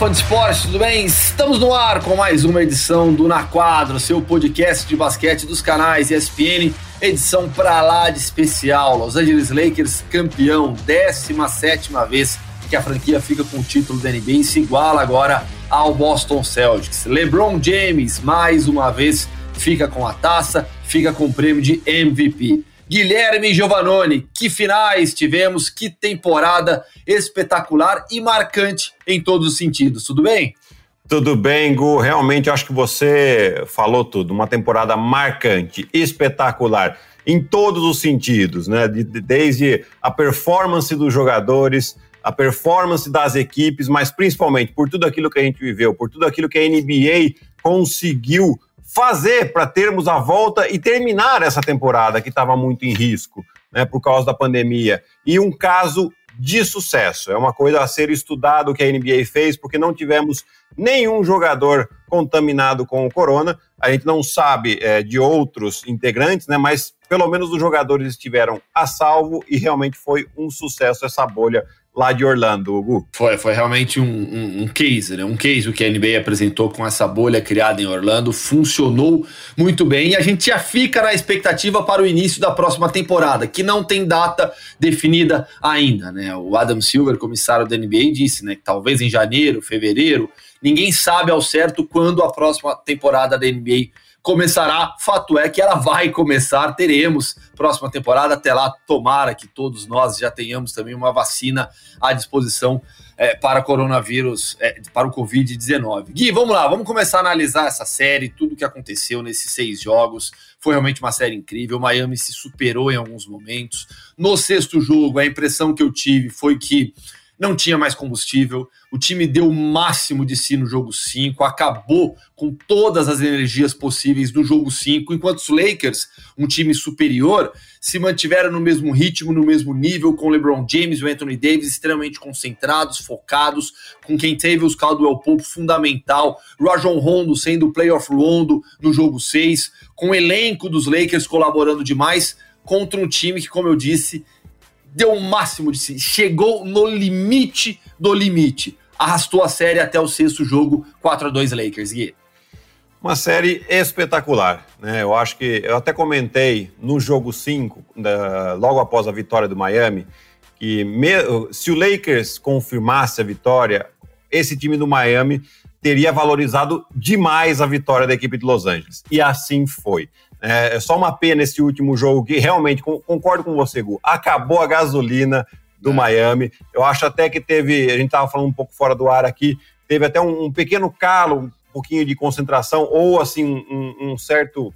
fã de esporte, tudo bem? Estamos no ar com mais uma edição do Na Quadro, seu podcast de basquete dos canais ESPN, edição pra lá de especial. Los Angeles Lakers campeão, 17 vez que a franquia fica com o título da NBA e se iguala agora ao Boston Celtics. LeBron James, mais uma vez, fica com a taça, fica com o prêmio de MVP. Guilherme Giovanoni, que finais tivemos, que temporada espetacular e marcante em todos os sentidos. Tudo bem? Tudo bem, Gu. Realmente acho que você falou tudo. Uma temporada marcante, espetacular, em todos os sentidos, né? Desde a performance dos jogadores, a performance das equipes, mas principalmente por tudo aquilo que a gente viveu, por tudo aquilo que a NBA conseguiu fazer para termos a volta e terminar essa temporada que estava muito em risco, né, por causa da pandemia. E um caso de sucesso. É uma coisa a ser estudado que a NBA fez, porque não tivemos nenhum jogador contaminado com o corona. A gente não sabe é, de outros integrantes, né? Mas pelo menos os jogadores estiveram a salvo e realmente foi um sucesso essa bolha lá de Orlando, Hugo. Foi, foi realmente um, um, um, case, né? Um case o que a NBA apresentou com essa bolha criada em Orlando. Funcionou muito bem e a gente já fica na expectativa para o início da próxima temporada, que não tem data definida ainda, né? O Adam Silver, comissário da NBA, disse, né, que talvez em janeiro, fevereiro, ninguém sabe ao certo quando a próxima temporada da NBA começará. Fato é que ela vai começar, teremos próxima temporada. Até lá, tomara que todos nós já tenhamos também uma vacina à disposição é, para coronavírus, é, para o Covid-19. Gui, vamos lá, vamos começar a analisar essa série, tudo que aconteceu nesses seis jogos. Foi realmente uma série incrível. Miami se superou em alguns momentos. No sexto jogo, a impressão que eu tive foi que não tinha mais combustível, o time deu o máximo de si no jogo 5, acabou com todas as energias possíveis do jogo 5, enquanto os Lakers, um time superior, se mantiveram no mesmo ritmo, no mesmo nível, com LeBron James e Anthony Davis extremamente concentrados, focados, com quem teve os Caldwell Pope fundamental, Rajon Rondo sendo o playoff Rondo no jogo 6, com o elenco dos Lakers colaborando demais contra um time que, como eu disse, deu o máximo de si, chegou no limite do limite. Arrastou a série até o sexto jogo, 4 a 2 Lakers, Gui. Uma série espetacular, né? Eu acho que eu até comentei no jogo 5, logo após a vitória do Miami, que me, se o Lakers confirmasse a vitória, esse time do Miami teria valorizado demais a vitória da equipe de Los Angeles. E assim foi. É, é só uma pena esse último jogo que realmente, concordo com você, Gu, acabou a gasolina do é. Miami. Eu acho até que teve, a gente estava falando um pouco fora do ar aqui, teve até um, um pequeno calo, um pouquinho de concentração, ou assim, um, um, certo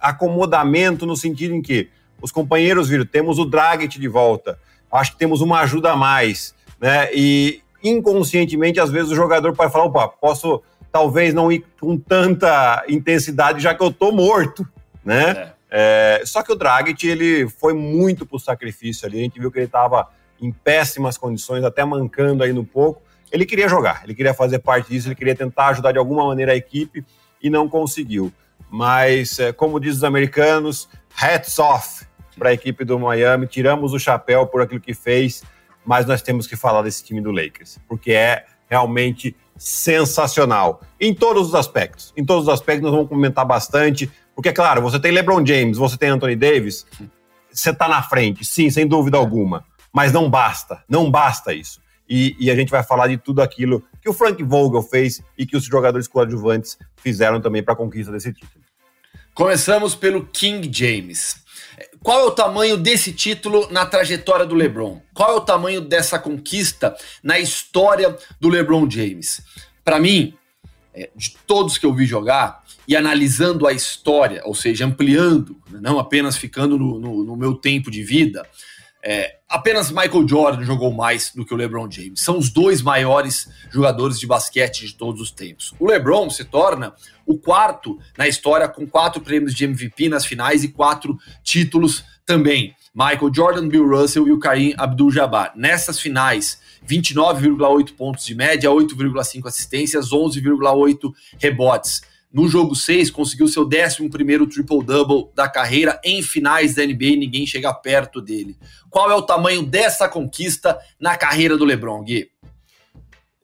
acomodamento no sentido em que os companheiros viram, temos o Dragic de volta, acho que temos uma ajuda a mais, né? E inconscientemente, às vezes, o jogador pode falar, opa, posso talvez não ir com tanta intensidade, já que eu tô morto né? É. É, só que o Dragic, ele foi muito pro sacrifício ali, a gente viu que ele estava em péssimas condições, até mancando aí no pouco. Ele queria jogar, ele queria fazer parte disso, ele queria tentar ajudar de alguma maneira a equipe e não conseguiu. Mas, é, como diz os americanos, hats off para a equipe do Miami, tiramos o chapéu por aquilo que fez, mas nós temos que falar desse time do Lakers, porque é realmente sensacional em todos os aspectos. Em todos os aspectos nós vamos comentar bastante. Porque, claro, você tem LeBron James, você tem Anthony Davis, você está na frente, sim, sem dúvida alguma. Mas não basta, não basta isso. E, e, a gente vai falar de tudo aquilo que o Frank Vogel fez e que os jogadores coadjuvantes fizeram também para a conquista desse título. Começamos pelo King James. Qual é o tamanho desse título na trajetória do LeBron? Qual é o tamanho dessa conquista na história do LeBron James? Para mim, é, de todos que eu vi jogar e analisando a história, ou seja, ampliando, né, não apenas ficando no, no, no meu tempo de vida, é, apenas Michael Jordan jogou mais do que o LeBron James. São os dois maiores jogadores de basquete de todos os tempos. O LeBron se torna o quarto na história com quatro prêmios de MVP nas finais e quatro títulos também. Michael Jordan, Bill Russell e o Kareem Abdul-Jabbar. Nessas finais, 29,8 pontos de média, 8,5 assistências, 11,8 rebotes. No jogo 6, conseguiu seu 11 triple-double da carreira em finais da NBA, ninguém chega perto dele. Qual é o tamanho dessa conquista na carreira do LeBron, Gui?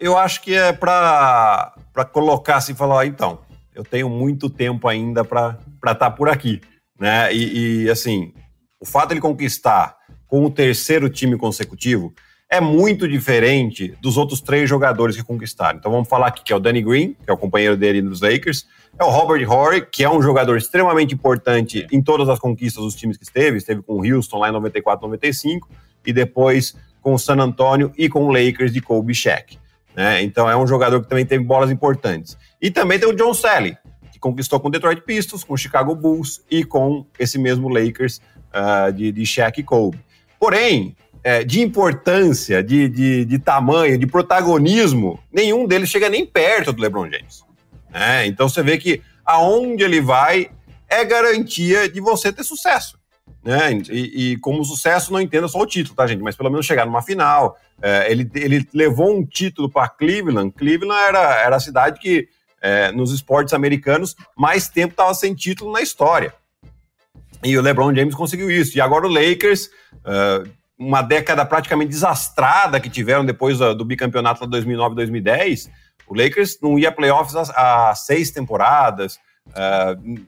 Eu acho que é para colocar assim, falar, então, eu tenho muito tempo ainda para estar tá por aqui, né? E, e, assim, o fato de ele conquistar com o terceiro time consecutivo é muito diferente dos outros três jogadores que conquistaram. Então vamos falar aqui que é o Danny Green, que é o companheiro dele nos Lakers, é o Robert Horry, que é um jogador extremamente importante em todas as conquistas dos times que esteve, esteve com o Houston lá em 94, 95 e depois com o San Antonio e com o Lakers de Kobe Shaq. Né? Então é um jogador que também teve bolas importantes. E também tem o John Sally, que conquistou com o Detroit Pistons, com o Chicago Bulls e com esse mesmo Lakers uh, de, de Shaq e Kobe. Porém, é, de importância, de, de, de, tamanho, de protagonismo, nenhum deles chega nem perto do LeBron James. Né? Então você vê que aonde ele vai é garantia de você ter sucesso. Né? E, e, como sucesso, não entenda só o título, tá, gente? Mas pelo menos chegar numa final. É, ele, ele levou um título para Cleveland. Cleveland era, era a cidade que, é, nos esportes americanos, mais tempo estava sem título na história. E o LeBron James conseguiu isso. E agora o Lakers, uh, uma década praticamente desastrada que tiveram depois do, do bicampeonato de 2009-2010, o Lakers não ia playoffs há, há seis temporadas. Uh,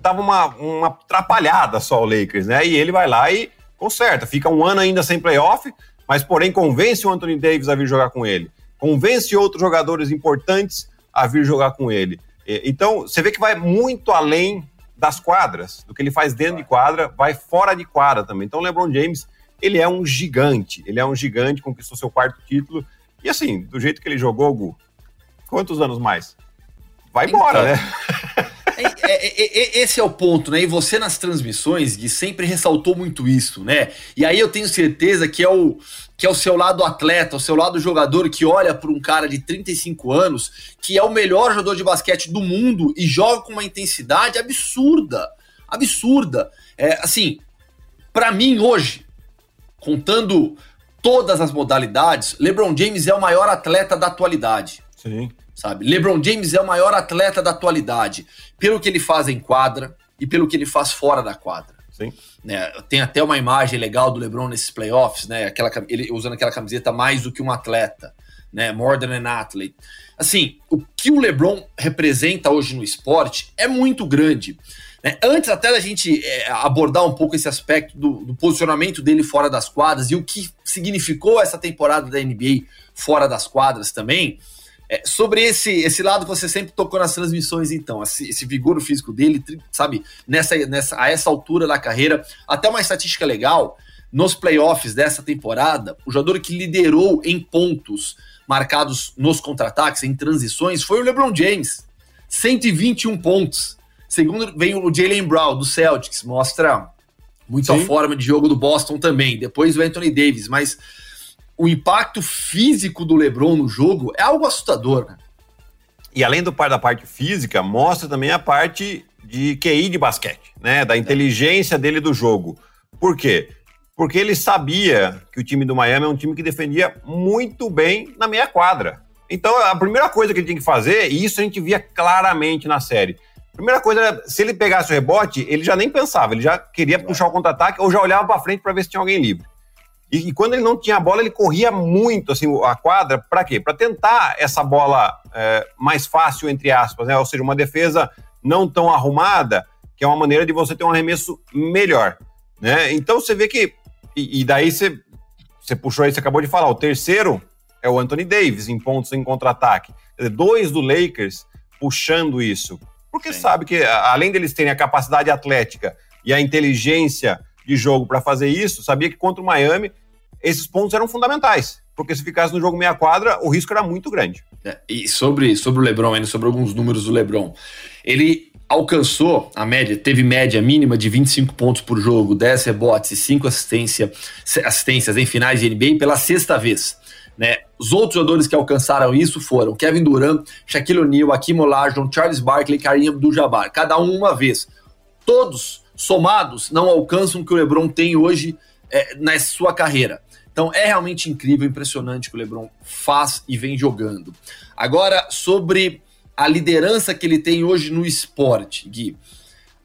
tava uma, uma atrapalhada só o Lakers, né? E ele vai lá e conserta. Fica um ano ainda sem playoff, mas porém convence o Anthony Davis a vir jogar com ele. Convence outros jogadores importantes a vir jogar com ele. Então, você vê que vai muito além das quadras, do que ele faz dentro de quadra, vai fora de quadra também. Então, o LeBron James, ele é um gigante. Ele é um gigante, conquistou seu quarto título. E assim, do jeito que ele jogou, Gu, quantos anos mais? Vai embora, então, né? É, é, é, esse é o ponto, né? E você nas transmissões, Gui, sempre ressaltou muito isso, né? E aí eu tenho certeza que é o, que é o seu lado atleta, o seu lado jogador que olha para um cara de 35 anos, que é o melhor jogador de basquete do mundo e joga com uma intensidade absurda. Absurda. É, assim, para mim hoje, contando todas as modalidades, LeBron James é o maior atleta da atualidade. Sim sabe? LeBron James é o maior atleta da atualidade, pelo que ele faz em quadra e pelo que ele faz fora da quadra. Sim. Né, tem até uma imagem legal do LeBron nesses playoffs, né? Aquela, ele usando aquela camiseta mais do que um atleta, né? More than an athlete. Assim, o que o LeBron representa hoje no esporte é muito grande. Né? Antes até da gente é, abordar um pouco esse aspecto do, do, posicionamento dele fora das quadras e o que significou essa temporada da NBA fora das quadras também, é, sobre esse, esse lado que você sempre tocou nas transmissões, então, esse, esse, vigor físico dele, sabe, nessa, nessa, a essa altura da carreira, até uma estatística legal, nos playoffs dessa temporada, o jogador que liderou em pontos marcados nos contra-ataques, em transições, foi o LeBron James. 121 pontos. Segundo vem o Jalen Brown, do Celtics, mostra muito Sim. a forma de jogo do Boston também. Depois o Anthony Davis, mas o impacto físico do LeBron no jogo é algo assustador, né? E além do par da parte física, mostra também a parte de QI de basquete, né? Da inteligência dele do jogo. Por quê? Porque ele sabia que o time do Miami é um time que defendia muito bem na meia quadra. Então, a primeira coisa que ele tinha que fazer, e isso a gente via claramente na série, primeira coisa era, se ele pegasse o rebote, ele já nem pensava, ele já queria puxar o contra-ataque ou já olhava para frente para ver se tinha alguém livre. E, e, quando ele não tinha bola, ele corria muito assim a quadra. Para quê? Para tentar essa bola é, mais fácil, entre aspas, né? ou seja, uma defesa não tão arrumada, que é uma maneira de você ter um arremesso melhor. Né? Então você vê que. E, e daí você, você puxou aí, você acabou de falar. O terceiro é o Anthony Davis em pontos em contra-ataque. Dois do Lakers puxando isso. Porque Sim. sabe que, além deles terem a capacidade atlética e a inteligência de jogo para fazer isso, sabia que contra o Miami esses pontos eram fundamentais. Porque se ficasse no jogo meia quadra, o risco era muito grande. É, e sobre, sobre o Lebron, ainda sobre alguns números do Lebron, ele alcançou a média, teve média mínima de 25 pontos por jogo, 10 rebotes e 5 assistência, assistências em finais de NBA pela sexta vez. Né? Os outros jogadores que alcançaram isso foram Kevin Durant, Shaquille O'Neal, Akim Olajuwon, Charles Barkley Kareem Abdul-Jabbar, cada um uma vez. Todos somados não alcançam o que o LeBron tem hoje é, na sua carreira. Então é realmente incrível, impressionante que o LeBron faz e vem jogando. Agora, sobre a liderança que ele tem hoje no esporte, Gui.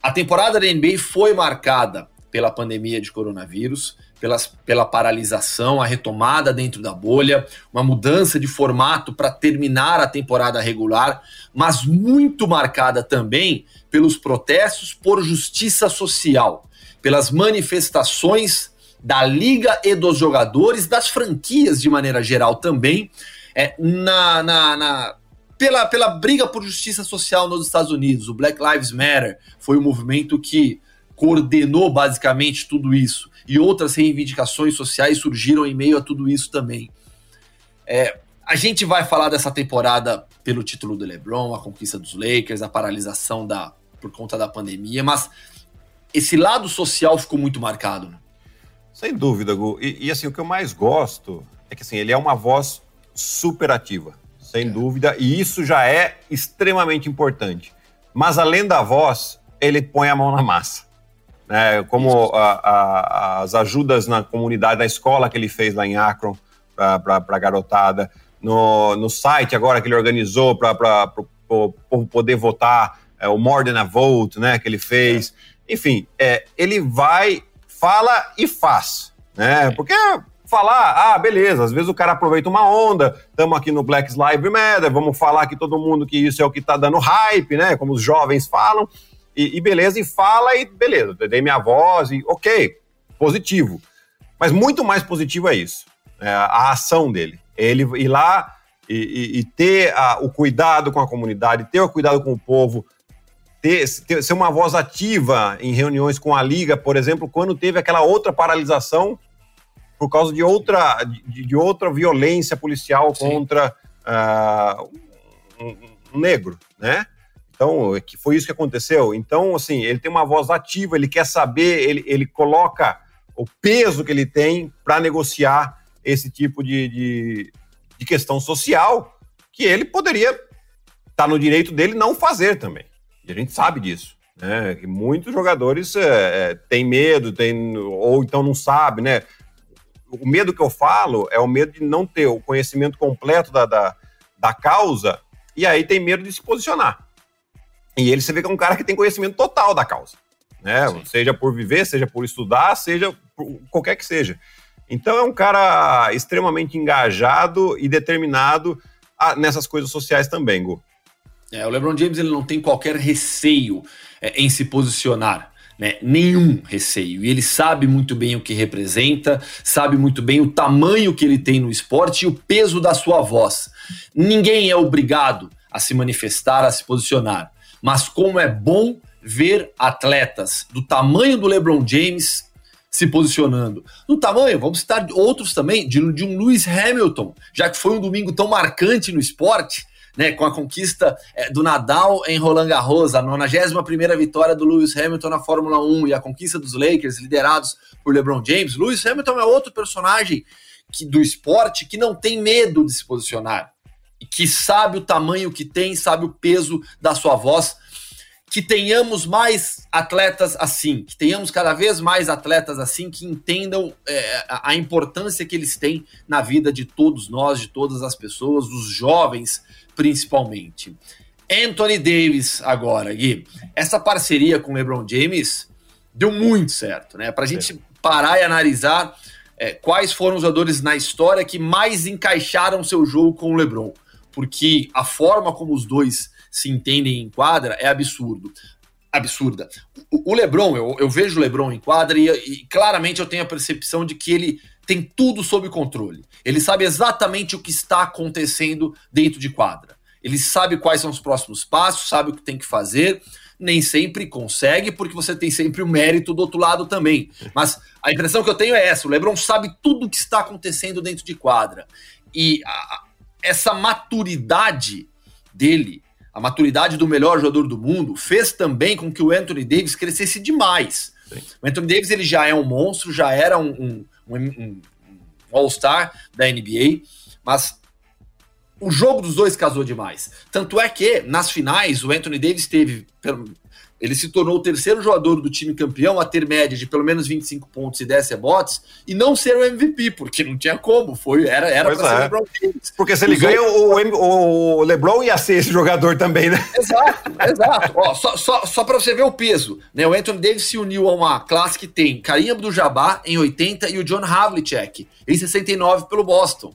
A temporada da NBA foi marcada pela pandemia de coronavírus, pelas, pela paralisação, a retomada dentro da bolha, uma mudança de formato para terminar a temporada regular, mas muito marcada também pelos protestos por justiça social, pelas manifestações da liga e dos jogadores, das franquias de maneira geral também, é, na, na, na pela, pela briga por justiça social nos Estados Unidos. O Black Lives Matter foi o movimento que coordenou basicamente tudo isso. E outras reivindicações sociais surgiram em meio a tudo isso também. É, a gente vai falar dessa temporada pelo título do LeBron, a conquista dos Lakers, a paralisação da por conta da pandemia, mas esse lado social ficou muito marcado. Né? Sem dúvida, Gu. E, e, assim, o que eu mais gosto é que assim, ele é uma voz super ativa, sem é. dúvida, e isso já é extremamente importante. Mas além da voz, ele põe a mão na massa né, como a, a, as ajudas na comunidade, na escola que ele fez lá em Akron para a garotada, no, no site agora que ele organizou para o povo poder votar, é, o More Than a Vote, né, que ele fez. É. Enfim, é, ele vai, fala e faz, né, é. porque falar, ah, beleza, às vezes o cara aproveita uma onda, estamos aqui no Black Lives Matter, vamos falar que todo mundo que isso é o que está dando hype, né, como os jovens falam, e, e beleza, e fala e beleza, dei minha voz e ok, positivo. Mas muito mais positivo é isso, é a ação dele. Ele ir lá e, e, ter a, o cuidado com a comunidade, ter o cuidado com o povo, ter, ter, ser uma voz ativa em reuniões com a Liga, por exemplo, quando teve aquela outra paralisação por causa de outra, de, de outra violência policial Sim. contra uh, um, um negro, né? Então, que foi isso que aconteceu. Então, assim, ele tem uma voz ativa, ele quer saber, ele, ele coloca o peso que ele tem para negociar esse tipo de, de, de, questão social que ele poderia estar tá no direito dele não fazer também. E a gente sabe disso. Né? Que muitos jogadores é, é, têm medo, tem, ou então não sabem, né? O medo que eu falo é o medo de não ter o conhecimento completo da, da, da causa e aí tem medo de se posicionar. E ele você vê que é um cara que tem conhecimento total da causa, né? Sim. Seja por viver, seja por estudar, seja por qualquer que seja. Então é um cara extremamente engajado e determinado a, nessas coisas sociais também, Gu. É, o LeBron James ele não tem qualquer receio é, em se posicionar. Né, nenhum receio. E ele sabe muito bem o que representa, sabe muito bem o tamanho que ele tem no esporte e o peso da sua voz. Ninguém é obrigado a se manifestar, a se posicionar mas como é bom ver atletas do tamanho do LeBron James se posicionando. No tamanho, vamos citar outros também, de, de um Lewis Hamilton, já que foi um domingo tão marcante no esporte, né, com a conquista é, do Nadal em Roland Garros, a 91ª vitória do Lewis Hamilton na Fórmula 1 e a conquista dos Lakers, liderados por LeBron James. Lewis Hamilton é outro personagem que, do esporte que não tem medo de se posicionar que sabe o tamanho que tem, sabe o peso da sua voz. Que tenhamos mais atletas assim, que tenhamos cada vez mais atletas assim que entendam é, a importância que eles têm na vida de todos nós, de todas as pessoas, os jovens principalmente. Anthony Davis agora, Gui. Essa parceria com o LeBron James deu muito certo, né? Para a gente parar e analisar é, quais foram os jogadores na história que mais encaixaram seu jogo com o LeBron porque a forma como os dois se entendem em quadra é absurdo. Absurda. O, Lebron, eu, eu, vejo o Lebron em quadra e, e claramente eu tenho a percepção de que ele tem tudo sob controle. Ele sabe exatamente o que está acontecendo dentro de quadra. Ele sabe quais são os próximos passos, sabe o que tem que fazer. Nem sempre consegue, porque você tem sempre o mérito do outro lado também. Mas a impressão que eu tenho é essa: o Lebron sabe tudo o que está acontecendo dentro de quadra. E a, essa maturidade dele, a maturidade do melhor jogador do mundo, fez também com que o Anthony Davis crescesse demais. Sim. O Anthony Davis ele já é um monstro, já era um, um, um, um All-Star da NBA, mas o jogo dos dois casou demais. Tanto é que, nas finais, o Anthony Davis teve Ele se tornou o terceiro jogador do time campeão a ter média de pelo menos 25 pontos e 10 rebotes e não ser o MVP, porque não tinha como. Foi, era era para é. ser LeBron James. Porque se ele Os ganha, outros... o, o, LeBron ia ser esse jogador também, né? Exato, exato. Ó, só só, só para você ver o peso, né? O Anthony Davis se uniu a uma classe que tem Karim Abdul-Jabbar em 80 e o John Havlicek em 69 pelo Boston.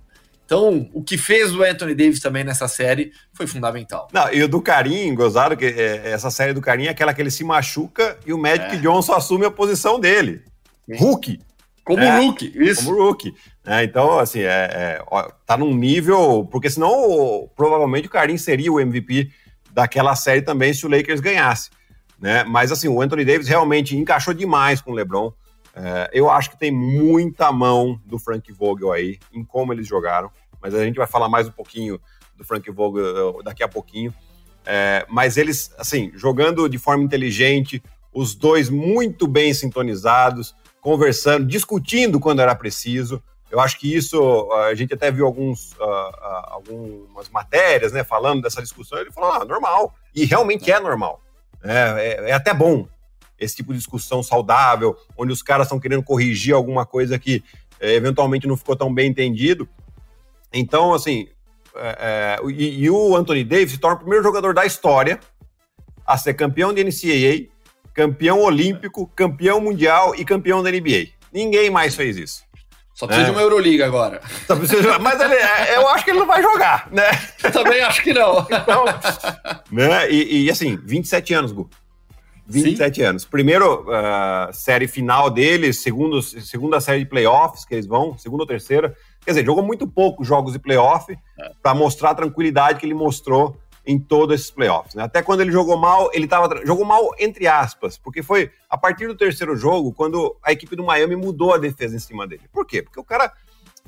Então, o que fez o Anthony Davis também nessa série foi fundamental. Não, e o do Carim, gozado, que é, essa série do Carim é aquela que ele se machuca e o Magic é. Johnson assume a posição dele. Sim. Hulk. Como é, Hulk, isso. Como Hulk. É, então, assim, é, é, ó, tá num nível. Porque senão, provavelmente, o Carim seria o MVP daquela série também se o Lakers ganhasse. Né? Mas, assim, o Anthony Davis realmente encaixou demais com o LeBron. É, eu acho que tem muita mão do Frank Vogel aí em como eles jogaram, mas a gente vai falar mais um pouquinho do Frank Vogel daqui a pouquinho. É, mas eles, assim, jogando de forma inteligente, os dois muito bem sintonizados, conversando, discutindo quando era preciso. Eu acho que isso, a gente até viu alguns, uh, algumas matérias, né, falando dessa discussão. Ele falou, ah, normal. E realmente é normal. É, é, é até bom esse tipo de discussão saudável, onde os caras estão querendo corrigir alguma coisa que é, eventualmente não ficou tão bem entendido. Então, assim, é, é, e, e, o Anthony Davis se torna o primeiro jogador da história a ser campeão de NCAA, campeão olímpico, campeão mundial e campeão da NBA. Ninguém mais fez isso. Só precisa é. de uma Euroliga agora. Mas ele, é, eu acho que ele não vai jogar, né? Eu também acho que não. Então, né? E, e assim, 27 anos, Gu. 27 Sim. anos. Primeiro uh, série final dele, segundo, segunda série de playoffs que eles vão, segunda ou terceira. Quer dizer, jogou muito poucos jogos de playoff é. para mostrar a tranquilidade que ele mostrou em todos esses playoffs. Né? Até quando ele jogou mal, ele tava. Jogou mal entre aspas, porque foi a partir do terceiro jogo, quando a equipe do Miami mudou a defesa em cima dele. Por quê? Porque o cara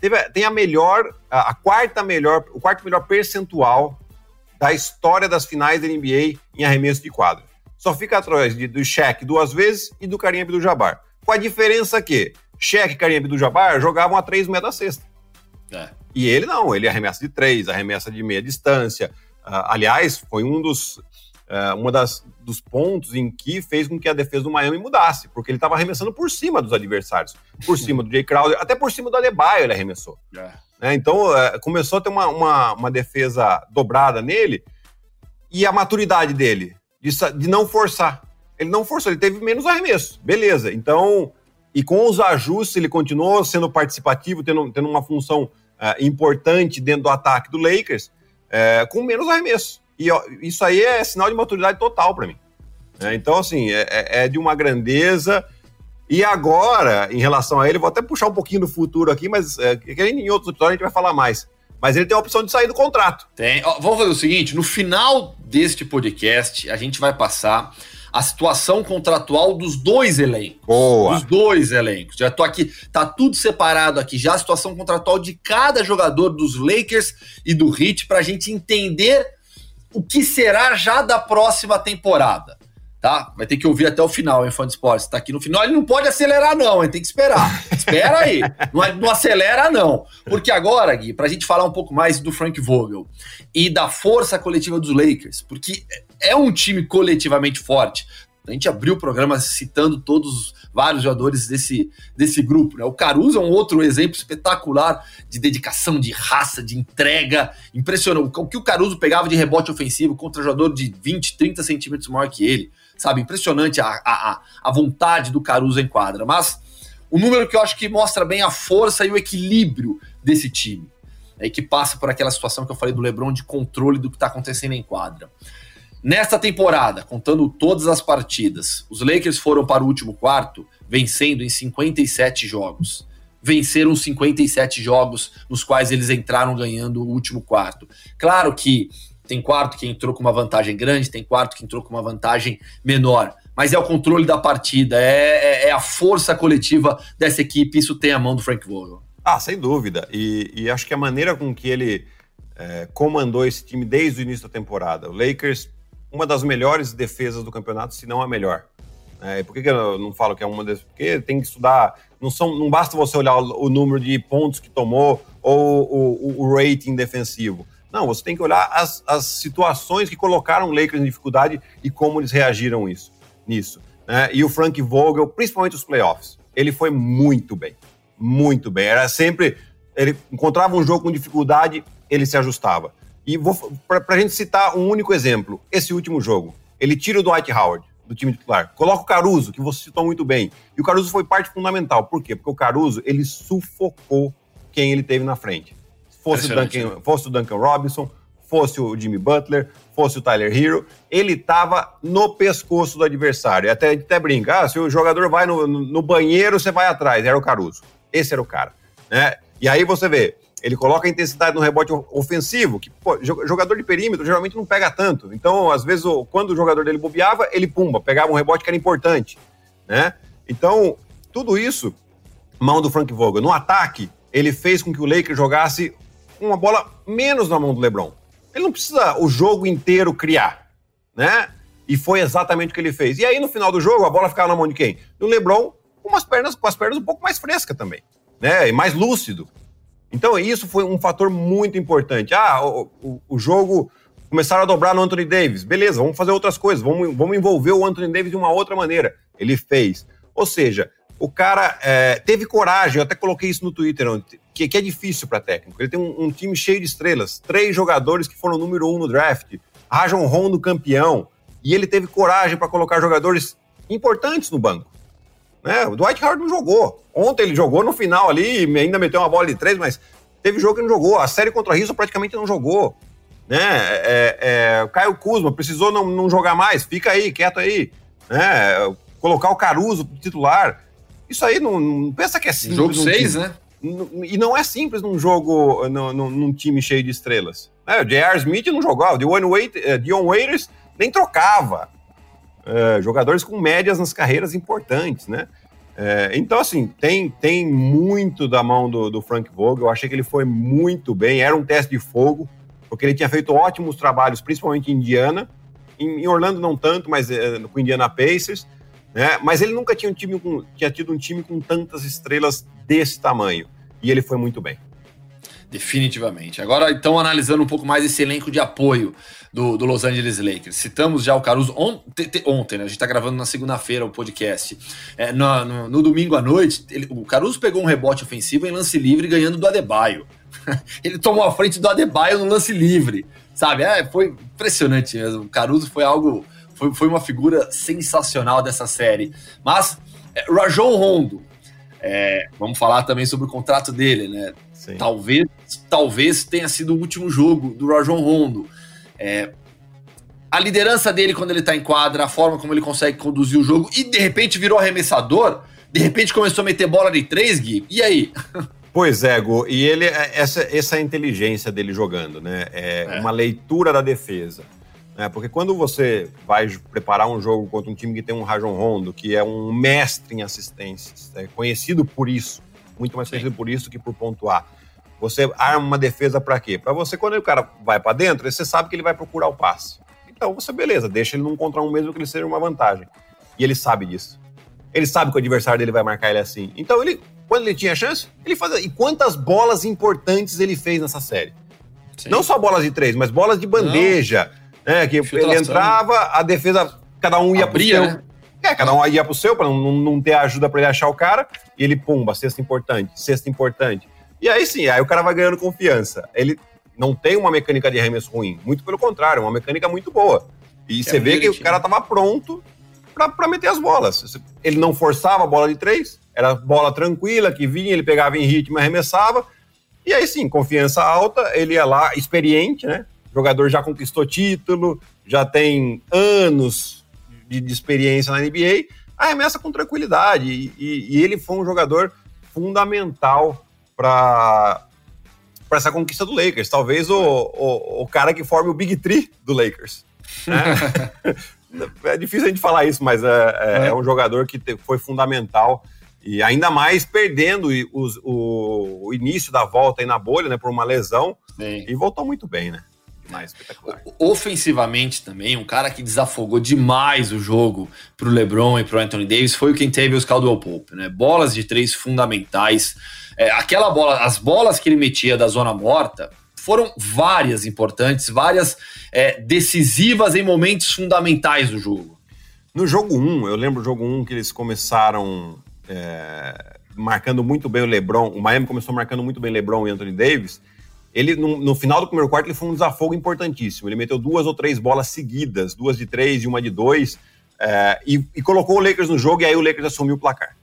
teve, tem a melhor, a, a quarta melhor, o quarto melhor percentual da história das finais da NBA em arremesso de quadro só fica atrás de, do Shaq duas vezes e do Karim Abdul-Jabbar. Com a diferença que Shaq e Karim Abdul-Jabbar jogavam a 3 metros da cesta. É. E ele não, ele arremessa de 3, arremessa de meia distância. Uh, aliás, foi um dos, uh, uma das, dos pontos em que fez com que a defesa do Miami mudasse, porque ele estava arremessando por cima dos adversários, por cima do Jay Crowder, até por cima do Adebayo ele arremessou. É. Né? Então, uh, começou a ter uma, uma, uma defesa dobrada nele, e a maturidade dele de, de não forçar. Ele não forçou, ele teve menos arremesso. Beleza. Então, e com os ajustes, ele continuou sendo participativo, tendo, tendo uma função uh, importante dentro do ataque do Lakers, uh, com menos arremesso. E ó, isso aí é sinal de maturidade total para mim. É, então, assim, é, é, é, de uma grandeza. E agora, em relação a ele, vou até puxar um pouquinho do futuro aqui, mas é, em outros episódios a gente vai falar mais. Mas ele tem a opção de sair do contrato. Tem. Ó, vamos fazer o seguinte: no final deste podcast, a gente vai passar a situação contratual dos dois elencos. Boa. Dos dois elencos. Já tô aqui, tá tudo separado aqui, já a situação contratual de cada jogador dos Lakers e do Heat para a gente entender o que será já da próxima temporada tá? Vai ter que ouvir até o final, hein, fã de esportes. Tá aqui no final, ele não pode acelerar, não, hein? Tem que esperar. Espera aí. Não, é, não acelera, não. Porque agora, Gui, pra gente falar um pouco mais do Frank Vogel e da força coletiva dos Lakers, porque é um time coletivamente forte. A gente abriu o programa citando todos vários jogadores desse, desse grupo. Né? O Caruso é um outro exemplo espetacular de dedicação, de raça, de entrega. Impressionante. O que o Caruso pegava de rebote ofensivo contra um jogador de 20, 30 centímetros maior que ele sabe? Impressionante a, a, a vontade do Caruso em quadra. Mas o número que eu acho que mostra bem a força e o equilíbrio desse time. Né, que passa por aquela situação que eu falei do Lebron de controle do que está acontecendo em quadra. Nesta temporada, contando todas as partidas, os Lakers foram para o último quarto vencendo em 57 jogos. Venceram 57 jogos nos quais eles entraram ganhando o último quarto. Claro que tem quarto que entrou com uma vantagem grande, tem quarto que entrou com uma vantagem menor. Mas é o controle da partida, é, é, é a força coletiva dessa equipe. Isso tem a mão do Frank Vogel. Ah, sem dúvida. E, e acho que a maneira com que ele é, comandou esse time desde o início da temporada. O Lakers, uma das melhores defesas do campeonato, se não a melhor. É, por que, que, eu não falo que é uma das. Porque tem que estudar. Não, são, não basta você olhar o, o número de pontos que tomou ou o, o, rating defensivo não, você tem que olhar as, as situações que colocaram o Lakers em dificuldade e como eles reagiram isso. nisso. Né? E o Frank Vogel, principalmente os playoffs, ele foi muito bem. Muito bem. Era sempre. Ele encontrava um jogo com dificuldade, ele se ajustava. E para a gente citar um único exemplo, esse último jogo, ele tira o Dwight Howard do time titular, coloca o Caruso, que você citou muito bem. E o Caruso foi parte fundamental. Por quê? Porque o Caruso, ele sufocou quem ele teve na frente. Fosse o, Duncan, fosse o Duncan Robinson, fosse o Jimmy Butler, fosse o Tyler Hero, ele estava no pescoço do adversário. Até, até brinca, ah, se o jogador vai no, no, banheiro, você vai atrás. Era o Caruso. Esse era o cara. Né? E aí você vê, ele coloca a intensidade no rebote ofensivo, que pô, jogador de perímetro geralmente não pega tanto. Então, às vezes, quando o jogador dele bobeava, ele pumba, pegava um rebote que era importante. Né? Então, tudo isso, mão do Frank Vogel. No ataque, ele fez com que o Lakers jogasse uma bola menos na mão do LeBron. Ele não precisa o jogo inteiro criar, né? E foi exatamente o que ele fez. E aí, no final do jogo, a bola ficava na mão de quem? Do LeBron, com, umas pernas, com as pernas um pouco mais frescas também, né? E mais lúcido. Então, isso foi um fator muito importante. Ah, o, o, o jogo começaram a dobrar no Anthony Davis. Beleza, vamos fazer outras coisas, vamos, vamos envolver o Anthony Davis de uma outra maneira. Ele fez. Ou seja, o cara é, teve coragem, eu até coloquei isso no Twitter, que, que é difícil para técnico. Ele tem um, um, time cheio de estrelas, três jogadores que foram número um no draft, Rajon Rondo campeão, e ele teve coragem para colocar jogadores importantes no banco. Né? O Dwight Howard não jogou. Ontem ele jogou no final ali, ainda meteu uma bola de três, mas teve jogo que não jogou. A série contra a Rizzo praticamente não jogou. Né? É, é, o Caio Kuzma precisou não, não jogar mais, fica aí, quieto aí. Né? Colocar o Caruso titular. Isso aí não, não pensa que é simples. Jogo 6, né? E não é simples num jogo, num, num time cheio de estrelas. É, o J.R. Smith não jogava, o uh, Dion Waiters nem trocava. Uh, jogadores com médias nas carreiras importantes, né? Uh, então, assim, tem, tem muito da mão do, do Frank Vogel. Eu achei que ele foi muito bem. Era um teste de fogo, porque ele tinha feito ótimos trabalhos, principalmente em Indiana. Em, em Orlando não tanto, mas uh, com Indiana Pacers. Né? Mas ele nunca tinha, um time com, tinha tido um time com tantas estrelas desse tamanho. E ele foi muito bem. Definitivamente. Agora, então, analisando um pouco mais esse elenco de apoio do, do Los Angeles Lakers. Citamos já o Caruso ontem, ontem né? A gente está gravando na segunda-feira o podcast. É, no, no, no, domingo à noite, ele, o Caruso pegou um rebote ofensivo em lance livre ganhando do Adebayo. ele tomou a frente do Adebayo no lance livre. Sabe? É, foi impressionante mesmo. O Caruso foi algo foi, foi uma figura sensacional dessa série. Mas, é, Rajon Rondo, é, vamos falar também sobre o contrato dele, né? Sim. Talvez, talvez tenha sido o último jogo do Rajon Rondo. É, a liderança dele quando ele tá em quadra, a forma como ele consegue conduzir o jogo e de repente virou arremessador, de repente começou a meter bola de três, Gui. E aí? Pois é, Go, e ele, é, essa, essa inteligência dele jogando, né? É, é. uma leitura da defesa. Né? Porque quando você vai preparar um jogo contra um time que tem um Rajon Rondo, que é um mestre em assistências, é conhecido por isso, muito mais conhecido por isso que por pontuar. Você arma uma defesa para quê? Para você, quando o cara vai para dentro, você sabe que ele vai procurar o passe. Então você, beleza, deixa ele num contra um mesmo que ele seja uma vantagem. E ele sabe disso. Ele sabe que o adversário dele vai marcar ele assim. Então ele, quando ele tinha chance, ele fazia. E quantas bolas importantes ele fez nessa série? Sim. Não só bolas de três, mas bolas de bandeja. Não né? Que ele entrava, a defesa, cada um ia Abria, pro seu. Né? É, cada um ia pro seu, para não, não ter ajuda para ele achar o cara, e ele, pumba, cesta importante, cesta importante. E aí sim, aí o cara vai ganhando confiança. Ele não tem uma mecânica de arremesso ruim, muito pelo contrário, uma mecânica muito boa. E é você vê que o cara tava pronto para meter as bolas. Ele não forçava a bola de três, era bola tranquila que vinha, ele pegava em ritmo e arremessava. E aí sim, confiança alta, ele ia lá, experiente, né? jogador já conquistou título, já tem anos de, de experiência na NBA, arremessa com tranquilidade. E, e, e ele foi um jogador fundamental para essa conquista do Lakers. Talvez o, o, o, cara que forme o Big Tree do Lakers. Né? é difícil a gente falar isso, mas é, é, é. é um jogador que te, foi fundamental. E ainda mais perdendo o, o, o, início da volta aí na bolha, né, por uma lesão. Sim. E voltou muito bem, né? Demais, espetacular. Ofensivamente também, um cara que desafogou demais o jogo pro LeBron e pro Anthony Davis foi quem teve os Caldwell Pope, né? Bolas de três fundamentais. É, aquela bola, as bolas que ele metia da zona morta foram várias importantes, várias é, decisivas em momentos fundamentais do jogo. No jogo 1, eu lembro o jogo 1 que eles começaram é, marcando muito bem o LeBron. O Miami começou marcando muito bem LeBron e Anthony Davis. Ele, no, no, final do primeiro quarto, ele foi um desafogo importantíssimo. Ele meteu duas ou três bolas seguidas, duas de três e uma de dois, é, e, e, colocou o Lakers no jogo, e aí o Lakers assumiu o placar.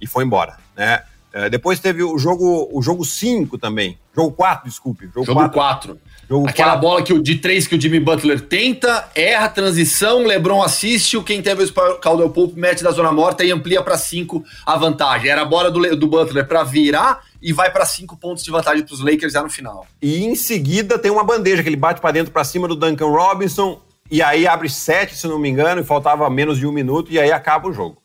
E foi embora, né? É, depois teve o jogo o jogo 5 também. Jogo 4, desculpe. Jogo 4. Aquela quatro. bola que o, de 3 que o Jimmy Butler tenta, erra a transição, LeBron assiste, o quem teve o Caldwell Pope mete da zona morta e amplia para 5 a vantagem. Era a bola do, do Butler para virar e vai para cinco pontos de vantagem para os Lakers já no final. E em seguida tem uma bandeja que ele bate para dentro para cima do Duncan Robinson e aí abre sete, se não me engano, e faltava menos de um minuto e aí acaba o jogo.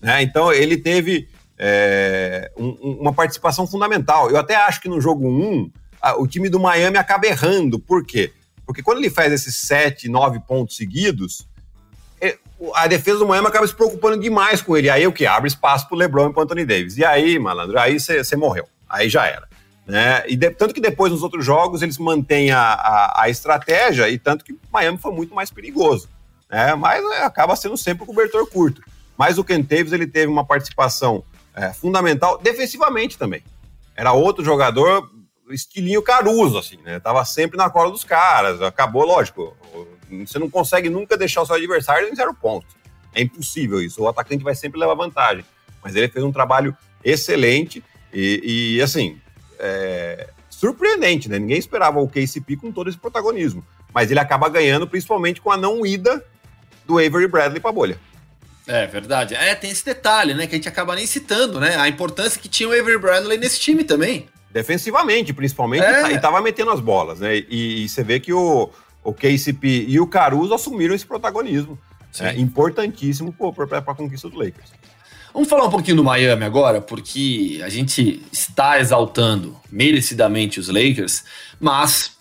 Né? Então ele teve é, um, uma participação fundamental. Eu até acho que no jogo 1 um, o time do Miami acaba errando. Por quê? Porque quando ele faz esses sete, nove pontos seguidos, a defesa do Miami acaba se preocupando demais com ele. Aí o que? Abre espaço pro LeBron e pro Anthony Davis. E aí, malandro, aí você morreu aí já era. Né? E de, tanto que depois nos outros jogos eles mantêm a, a, a, estratégia e tanto que Miami foi muito mais perigoso. Né? Mas é, acaba sendo sempre o cobertor curto. Mas o Ken Taves ele teve uma participação é, fundamental defensivamente também. Era outro jogador estilinho Caruso, assim, né? Tava sempre na cola dos caras. Acabou, lógico. Você não consegue nunca deixar o seu adversário em zero pontos. É impossível isso. O atacante vai sempre levar vantagem. Mas ele fez um trabalho excelente e, e assim, é, surpreendente, né? Ninguém esperava o KCP com todo esse protagonismo. Mas ele acaba ganhando, principalmente com a não ida do Avery Bradley para a bolha. É verdade. É, tem esse detalhe, né? Que a gente acaba nem citando, né? A importância que tinha o Avery Bradley nesse time também. Defensivamente, principalmente, é. e tava metendo as bolas, né? E, e, você vê que o, o KCP e o Caruso assumiram esse protagonismo. É, importantíssimo para a conquista do Lakers. Vamos falar um pouquinho do Miami agora, porque a gente está exaltando merecidamente os Lakers, mas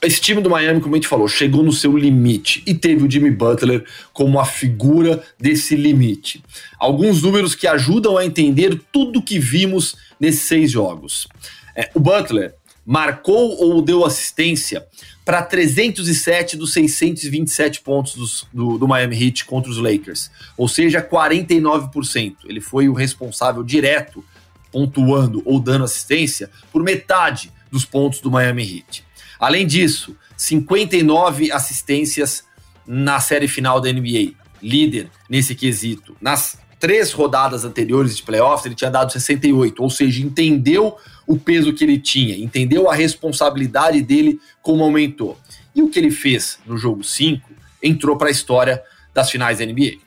esse time do Miami, como a gente falou, chegou no seu limite e teve o Jimmy Butler como a figura desse limite. Alguns números que ajudam a entender tudo que vimos nesses seis jogos. É, o Butler marcou ou deu assistência para 307 dos 627 pontos do, do, Miami Heat contra os Lakers, ou seja, 49%. Ele foi o responsável direto, pontuando ou dando assistência, por metade dos pontos do Miami Heat. Além disso, 59 assistências na série final da NBA, líder nesse quesito. Nas três rodadas anteriores de playoffs, ele tinha dado 68, ou seja, entendeu o peso que ele tinha, entendeu a responsabilidade dele como aumentou. E o que ele fez no jogo 5 entrou para a história das finais da NBA.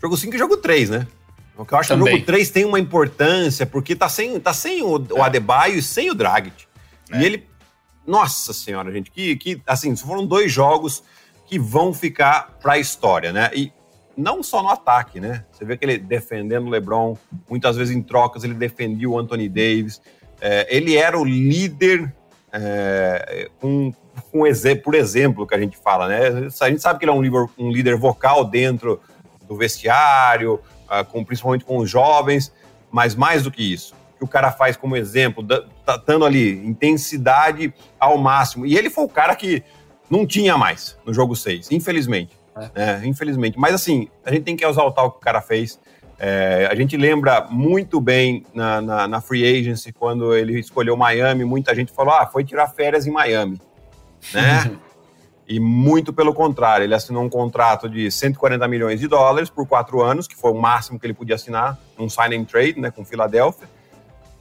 Jogo 5 e jogo 3, né? O que eu acho Também. que o jogo 3 tem uma importância, porque tá sem, tá sem o, o Adebayo e sem o Dragic. É. E ele. Nossa senhora, gente, que, que. Assim, foram dois jogos que vão ficar para a história, né? E não só no ataque, né? Você vê que ele defendendo o LeBron, muitas vezes em trocas ele defendia o Anthony Davis. É, ele era o líder é, com por exemplo, que a gente fala, né? A gente sabe que ele é um líder, um líder vocal dentro do vestiário, uh, com, principalmente com os jovens, mas mais do que isso, que o cara faz como exemplo, tá dando ali intensidade ao máximo. E ele foi o cara que não tinha mais no jogo 6, infelizmente. É. É, infelizmente. Mas assim, a gente tem que exaltar o que o cara fez. É, a gente lembra muito bem na, na, na, Free Agency, quando ele escolheu Miami, muita gente falou: ah, foi tirar férias em Miami. Né? e muito pelo contrário, ele assinou um contrato de 140 milhões de dólares por quatro anos, que foi o máximo que ele podia assinar, um sign and trade né, com Filadélfia.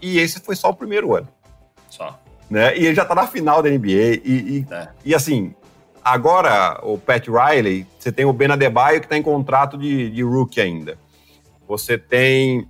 E esse foi só o primeiro ano. Só. Né? E ele já está na final da NBA. E, e, é. e assim, agora o Pat Riley, você tem o Ben Adebayo que está em contrato de, de rookie ainda. Você tem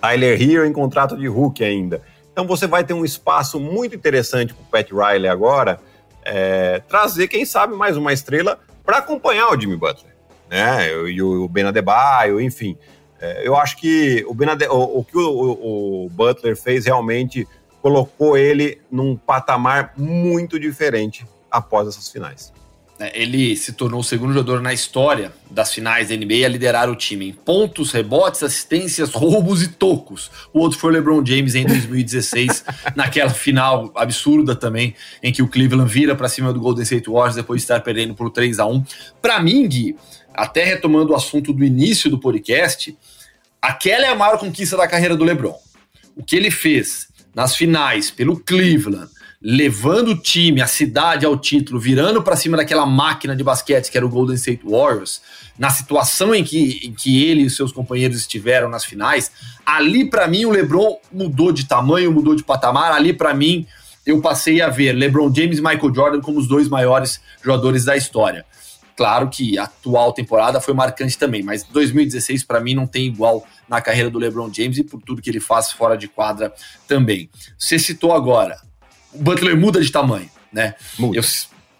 Tyler Hero em contrato de rookie ainda. Então você vai ter um espaço muito interessante para o Pat Riley agora é, trazer, quem sabe, mais uma estrela para acompanhar o Jimmy Butler, né? E o, o Ben Adebayo, enfim. É, eu acho que o, ben Ade o, o que o, o Butler fez realmente colocou ele num patamar muito diferente após essas finais. É, ele se tornou o segundo jogador na história das finais da NBA a liderar o time em pontos, rebotes, assistências, roubos e tocos. O outro foi o LeBron James em 2016, naquela final absurda também, em que o Cleveland vira para cima do Golden State Warriors depois de estar perdendo por 3 a 1 Para mim, Gui, até retomando o assunto do início do podcast, aquela é a maior conquista da carreira do LeBron. O que ele fez nas finais pelo Cleveland, levando o time, a cidade ao título, virando para cima daquela máquina de basquete que era o Golden State Warriors, na situação em que, em que ele e seus companheiros estiveram nas finais, ali para mim o LeBron mudou de tamanho, mudou de patamar, ali para mim eu passei a ver LeBron James e Michael Jordan como os dois maiores jogadores da história. Claro que a atual temporada foi marcante também, mas 2016 para mim não tem igual na carreira do LeBron James e por tudo que ele faz fora de quadra também. Você citou agora, o Butler muda de tamanho, né?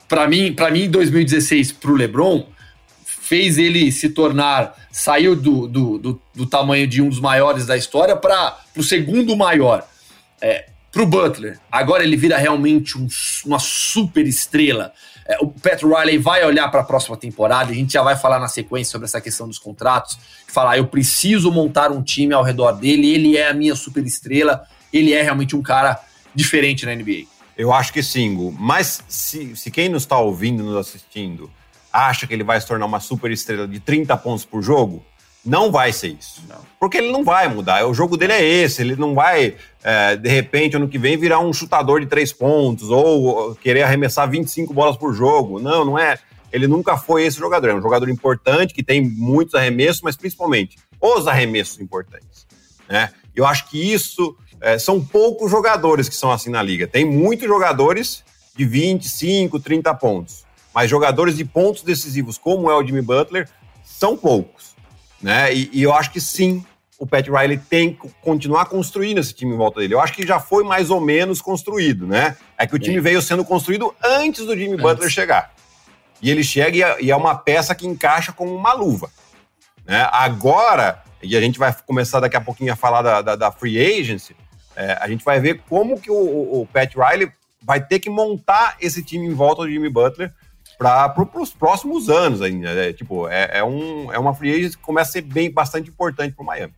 Para mim, para mim 2016 para o LeBron fez ele se tornar, saiu do, do, do, do tamanho de um dos maiores da história para o segundo maior. É, para o Butler, agora ele vira realmente um, uma super estrela. É, o Pat Riley vai olhar para a próxima temporada, a gente já vai falar na sequência sobre essa questão dos contratos, falar, eu preciso montar um time ao redor dele, ele é a minha super estrela, ele é realmente um cara diferente na NBA. Eu acho que sim, mas se, se quem nos está ouvindo, nos assistindo, acha que ele vai se tornar uma super estrela de 30 pontos por jogo, não vai ser isso. Não. Porque ele não vai mudar. O jogo dele é esse. Ele não vai, é, de repente, ano que vem, virar um chutador de três pontos ou querer arremessar 25 bolas por jogo. Não, não é. Ele nunca foi esse jogador. É um jogador importante, que tem muitos arremessos, mas principalmente os arremessos importantes. Né? Eu acho que isso é, são poucos jogadores que são assim na liga. Tem muitos jogadores de 25, 30 pontos. Mas jogadores de pontos decisivos, como é o Jimmy Butler, são poucos. Né? E, e, eu acho que sim, o Pat Riley tem que continuar construindo esse time em volta dele. Eu acho que já foi mais ou menos construído, né? É que o time veio sendo construído antes do Jimmy antes. Butler chegar. E ele chega e é, e é, uma peça que encaixa como uma luva. Né? Agora, e a gente vai começar daqui a pouquinho a falar da, da, da free agency, é, a gente vai ver como que o, o, Pat Riley vai ter que montar esse time em volta do Jimmy Butler para os próximos anos ainda. Né? Tipo, é, é, um, é uma free que começa a ser bem bastante importante para o Miami.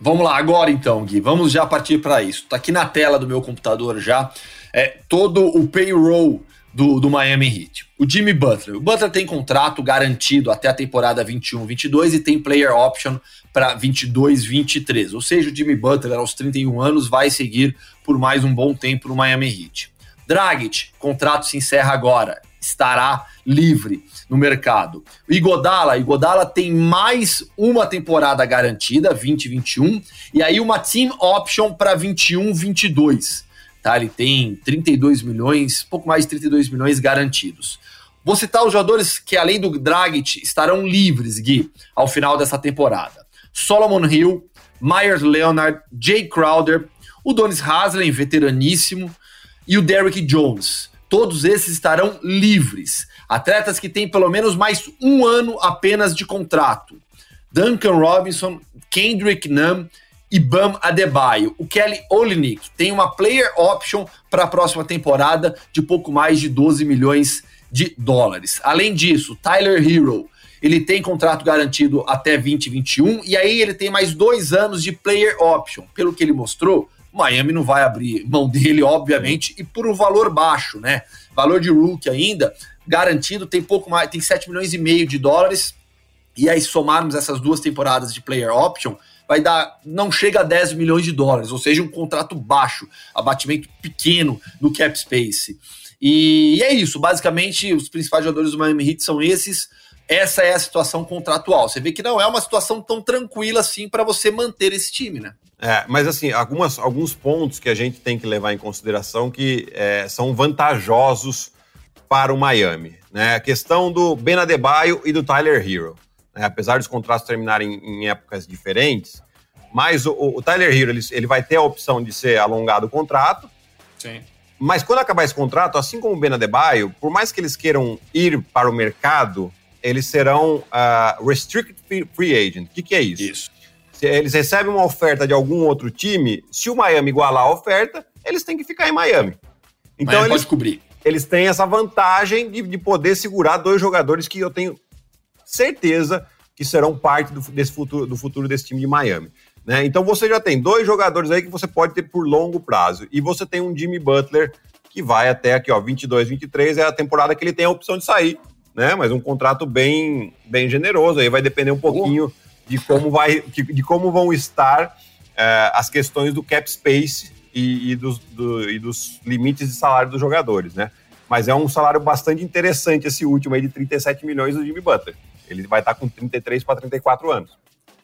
Vamos lá, agora então, Gui, vamos já partir para isso. Tá aqui na tela do meu computador já é, todo o payroll do, do Miami Heat. O Jimmy Butler. O Butler tem contrato garantido até a temporada 21-22 e tem player option para 22-23. Ou seja, o Jimmy Butler, aos 31 anos, vai seguir por mais um bom tempo no Miami Heat. Dragic, contrato se encerra agora estará livre no mercado. O Igodala, Igodala tem mais uma temporada garantida, 2021, e aí uma team option para 21, 22. Tá? Ele tem 32 milhões, pouco mais de 32 milhões garantidos. Vou citar os jogadores que, além do Dragic, estarão livres, Gui, ao final dessa temporada. Solomon Hill, Myers Leonard, Jay Crowder, o Donis Haslem, veteraníssimo, e o Derrick Jones todos esses estarão livres. Atletas que têm pelo menos mais um ano apenas de contrato. Duncan Robinson, Kendrick Nunn e Bam Adebayo. O Kelly Olynyk tem uma player option para a próxima temporada de pouco mais de 12 milhões de dólares. Além disso, Tyler Hero, ele tem contrato garantido até 2021 e aí ele tem mais dois anos de player option. Pelo que ele mostrou, Miami não vai abrir mão dele, obviamente, e por um valor baixo, né? Valor de rookie ainda, garantido, tem pouco mais, tem 7 milhões e meio de dólares. E aí, somarmos essas duas temporadas de player option, vai dar, não chega a 10 milhões de dólares, ou seja, um contrato baixo, abatimento pequeno no cap space. E, e é isso, basicamente, os principais jogadores do Miami Heat são esses. Essa é a situação contratual. Você vê que não é uma situação tão tranquila assim para você manter esse time, né? É, mas assim, algumas, alguns pontos que a gente tem que levar em consideração que é, são vantajosos para o Miami. Né? A questão do Ben Adebayo e do Tyler Hero. Né? Apesar dos contratos terminarem em épocas diferentes, mas o, o Tyler Hero ele, ele, vai ter a opção de ser alongado o contrato. Sim. Mas quando acabar esse contrato, assim como o Ben Adebayo, por mais que eles queiram ir para o mercado, eles serão uh, restricted free agent. O que, que é isso? Isso se eles recebem uma oferta de algum outro time, se o Miami igualar a oferta, eles têm que ficar em Miami. Então Miami eles, pode cobrir. Eles têm essa vantagem de, de poder segurar dois jogadores que eu tenho certeza que serão parte do, desse futuro, do futuro desse time de Miami. Né? Então você já tem dois jogadores aí que você pode ter por longo prazo. E você tem um Jimmy Butler que vai até aqui, ó, 22, 23, é a temporada que ele tem a opção de sair. né? Mas um contrato bem, bem generoso. Aí vai depender um pouquinho de como vai, de como vão estar é, as questões do cap space e, e, dos, do, e dos limites de salário dos jogadores, né? Mas é um salário bastante interessante esse último aí de 37 milhões do Jimmy Butler. Ele vai estar com 33 para 34 anos.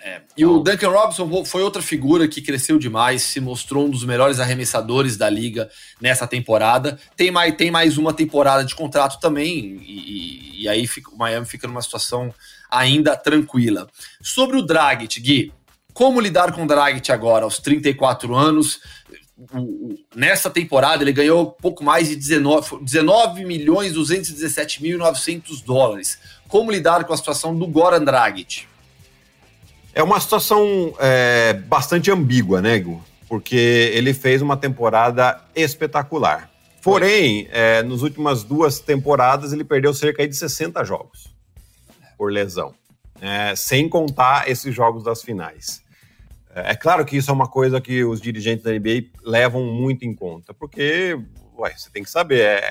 É. E o Duncan Robinson foi outra figura que cresceu demais, se mostrou um dos melhores arremessadores da liga nessa temporada. Tem mais, tem mais uma temporada de contrato também, e, e aí fica, o Miami fica numa situação ainda tranquila. Sobre o Dragic, Gui, como lidar com o Dragic agora, aos 34 anos? nessa temporada ele ganhou pouco mais de 19, 19 milhões 217 mil 900 dólares. Como lidar com a situação do Goran Dragic? É uma situação é, bastante ambígua, né, Gu? Porque ele fez uma temporada espetacular. Porém, é, nas últimas duas temporadas, ele perdeu cerca de 60 jogos por lesão, é, sem contar esses jogos das finais. É, é claro que isso é uma coisa que os dirigentes da NBA levam muito em conta, porque ué, você tem que saber,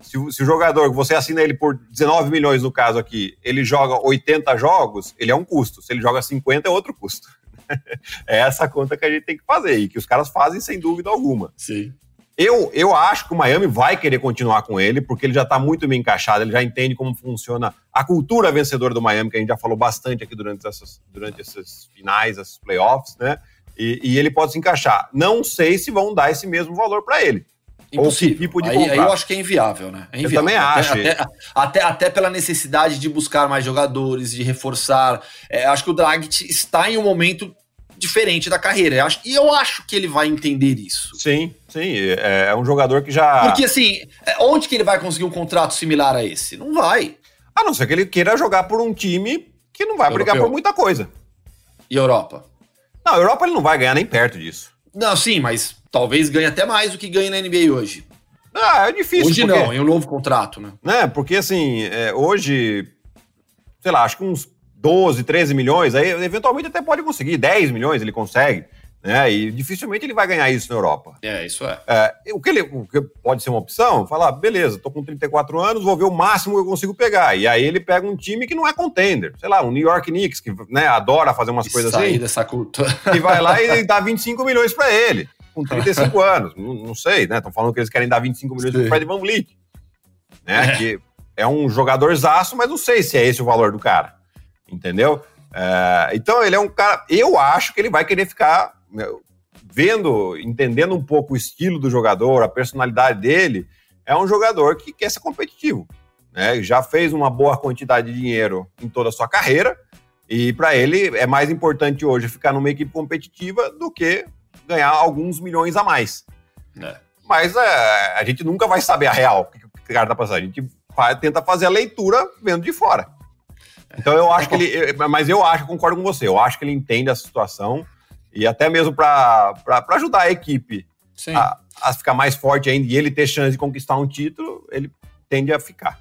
é, é, se, se, o jogador, você assina ele por 19 milhões no caso aqui, ele joga 80 jogos, ele é um custo. Se ele joga 50, é outro custo. é essa conta que a gente tem que fazer e que os caras fazem sem dúvida alguma. Sim. Eu, eu acho que o Miami vai querer continuar com ele, porque ele já está muito bem encaixado, ele já entende como funciona a cultura vencedora do Miami, que a gente já falou bastante aqui durante, essas, durante esses finais, esses playoffs, né? E, e ele pode se encaixar. Não sei se vão dar esse mesmo valor para ele. Impossível. tipo aí, aí, eu acho que é inviável, né? É inviável. Eu também acho. Até, até, até, até, pela necessidade de buscar mais jogadores, de reforçar. É, acho que o Dragic está em um momento diferente da carreira. Eu acho, e eu acho que ele vai entender isso. Sim, sim. É, é um jogador que já. Porque assim, é, onde que ele vai conseguir um contrato similar a esse? Não vai. A não ser que ele queira jogar por um time que não vai Europeu. brigar por muita coisa. E Europa? Não, a Europa ele não vai ganhar nem perto disso. Não, sim, mas talvez ganhe até mais do que ganha na NBA hoje. Ah, é difícil. Hoje porque... não, em um novo contrato, né? né? Porque assim, é, hoje, sei lá, acho que uns 12, 13 milhões, aí eventualmente até pode conseguir, 10 milhões ele consegue. Né? E dificilmente ele vai ganhar isso na Europa. É, isso é. é o, que ele, o que pode ser uma opção, falar, beleza, tô com 34 anos, vou ver o máximo que eu consigo pegar. E aí ele pega um time que não é contender, sei lá, um New York Knicks, que né, adora fazer umas e coisas sair assim. dessa cultura. E vai lá e dá 25 milhões para ele, com 35 anos. Não, não, sei, né? Estão falando que eles querem dar 25 milhões para o Fred Van Vliet. Né? É. Que é um jogador zaço, mas não sei se é esse o valor do cara. Entendeu? É, então ele é um cara. Eu acho que ele vai querer ficar vendo, entendendo um pouco o estilo do jogador, a personalidade dele, é um jogador que quer ser competitivo. Né? Já fez uma boa quantidade de dinheiro em toda a sua carreira, e para ele é mais importante hoje ficar numa equipe competitiva do que ganhar alguns milhões a mais. É. Mas é, a gente nunca vai saber a real o que o cara tá passando. A gente tenta fazer a leitura vendo de fora. Então eu acho que ele. Mas eu acho, concordo com você, eu acho que ele entende a situação e até mesmo para ajudar a equipe a, a, ficar mais forte ainda e ele ter chance de conquistar um título, ele tende a ficar.